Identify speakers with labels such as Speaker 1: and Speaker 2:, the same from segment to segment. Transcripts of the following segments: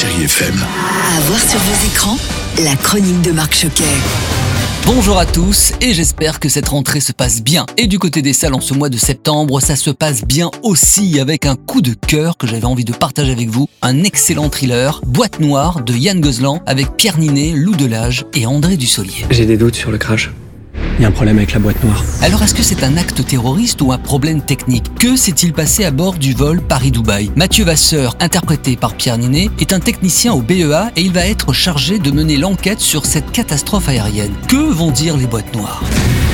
Speaker 1: Chérie FM.
Speaker 2: À voir sur vos écrans, la chronique de Marc Choquet.
Speaker 3: Bonjour à tous et j'espère que cette rentrée se passe bien. Et du côté des salles en ce mois de septembre, ça se passe bien aussi avec un coup de cœur que j'avais envie de partager avec vous. Un excellent thriller, Boîte Noire de Yann Gozlan avec Pierre Ninet, Lou Delage et André Dussolier.
Speaker 4: J'ai des doutes sur le crash. Il y a un problème avec la boîte noire.
Speaker 3: Alors est-ce que c'est un acte terroriste ou un problème technique Que s'est-il passé à bord du vol Paris-Dubaï Mathieu Vasseur, interprété par Pierre Ninet, est un technicien au BEA et il va être chargé de mener l'enquête sur cette catastrophe aérienne. Que vont dire les boîtes noires?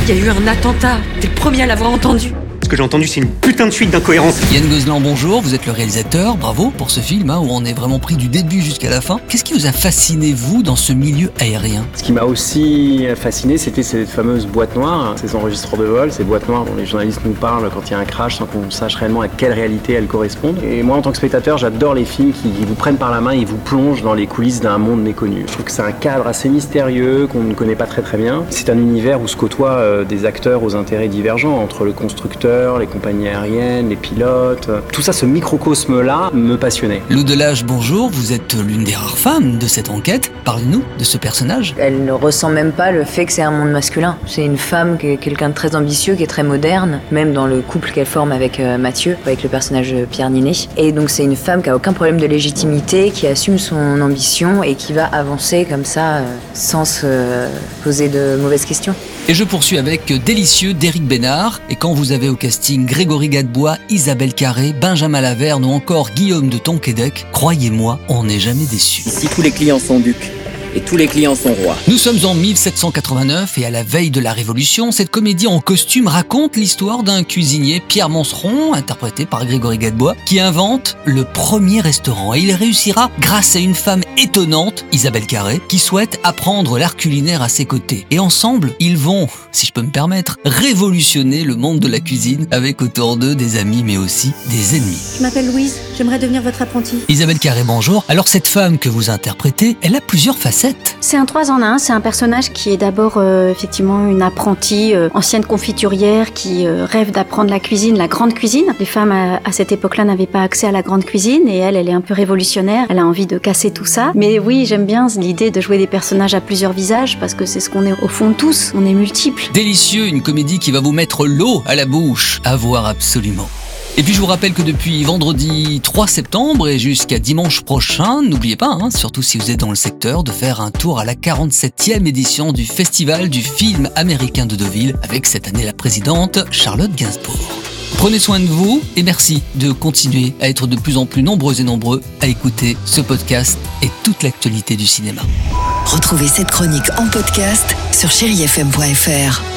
Speaker 5: Il y a eu un attentat. T'es le premier à l'avoir entendu.
Speaker 6: Que j'ai entendu, c'est une putain de suite d'incohérences.
Speaker 3: Yann Gozlan, bonjour, vous êtes le réalisateur, bravo pour ce film hein, où on est vraiment pris du début jusqu'à la fin. Qu'est-ce qui vous a fasciné, vous, dans ce milieu aérien?
Speaker 4: Ce qui m'a aussi fasciné, c'était cette fameuse boîte noire, ces enregistreurs de vol, ces boîtes noires dont les journalistes nous parlent quand il y a un crash sans qu'on sache réellement à quelle réalité elles correspondent. Et moi, en tant que spectateur, j'adore les films qui vous prennent par la main et vous plongent dans les coulisses d'un monde méconnu. Je trouve que c'est un cadre assez mystérieux qu'on ne connaît pas très très bien. C'est un univers où se côtoient euh, des acteurs aux intérêts divergents entre le constructeur, les compagnies aériennes, les pilotes. Tout ça, ce microcosme-là, me passionnait.
Speaker 3: Lou Delage, bonjour, vous êtes l'une des rares femmes de cette enquête. Parlez-nous de ce personnage.
Speaker 7: Elle ne ressent même pas le fait que c'est un monde masculin. C'est une femme qui est quelqu'un de très ambitieux, qui est très moderne, même dans le couple qu'elle forme avec euh, Mathieu, avec le personnage de Pierre Ninet. Et donc c'est une femme qui a aucun problème de légitimité, qui assume son ambition et qui va avancer comme ça, euh, sans se poser de mauvaises questions.
Speaker 3: Et je poursuis avec Délicieux d'Éric Bénard. Et quand vous avez au casting Grégory Gadebois, Isabelle Carré, Benjamin Laverne ou encore Guillaume de Tonquédec, croyez-moi, on n'est jamais déçu.
Speaker 8: Ici, tous les clients sont ducs et tous les clients sont rois.
Speaker 3: Nous sommes en 1789 et à la veille de la Révolution, cette comédie en costume raconte l'histoire d'un cuisinier, Pierre Monceron, interprété par Grégory Gadebois, qui invente le premier restaurant. Et il réussira grâce à une femme étonnante, Isabelle Carré, qui souhaite apprendre l'art culinaire à ses côtés. Et ensemble, ils vont, si je peux me permettre, révolutionner le monde de la cuisine avec autour d'eux des amis mais aussi des ennemis.
Speaker 9: Je m'appelle Louise, j'aimerais devenir votre apprentie.
Speaker 3: Isabelle Carré, bonjour. Alors cette femme que vous interprétez, elle a plusieurs facettes.
Speaker 9: C'est un 3 en 1, c'est un personnage qui est d'abord euh, effectivement une apprentie, euh, ancienne confiturière qui euh, rêve d'apprendre la cuisine, la grande cuisine. Les femmes à, à cette époque-là n'avaient pas accès à la grande cuisine et elle, elle est un peu révolutionnaire, elle a envie de casser tout ça. Mais oui, j'aime bien l'idée de jouer des personnages à plusieurs visages parce que c'est ce qu'on est au fond tous, on est multiples.
Speaker 3: Délicieux, une comédie qui va vous mettre l'eau à la bouche, à voir absolument. Et puis je vous rappelle que depuis vendredi 3 septembre et jusqu'à dimanche prochain, n'oubliez pas, hein, surtout si vous êtes dans le secteur, de faire un tour à la 47e édition du Festival du film américain de Deauville avec cette année la présidente Charlotte Gainsbourg. Prenez soin de vous et merci de continuer à être de plus en plus nombreux et nombreux à écouter ce podcast et toute l'actualité du cinéma.
Speaker 2: Retrouvez cette chronique en podcast sur chérifm.fr.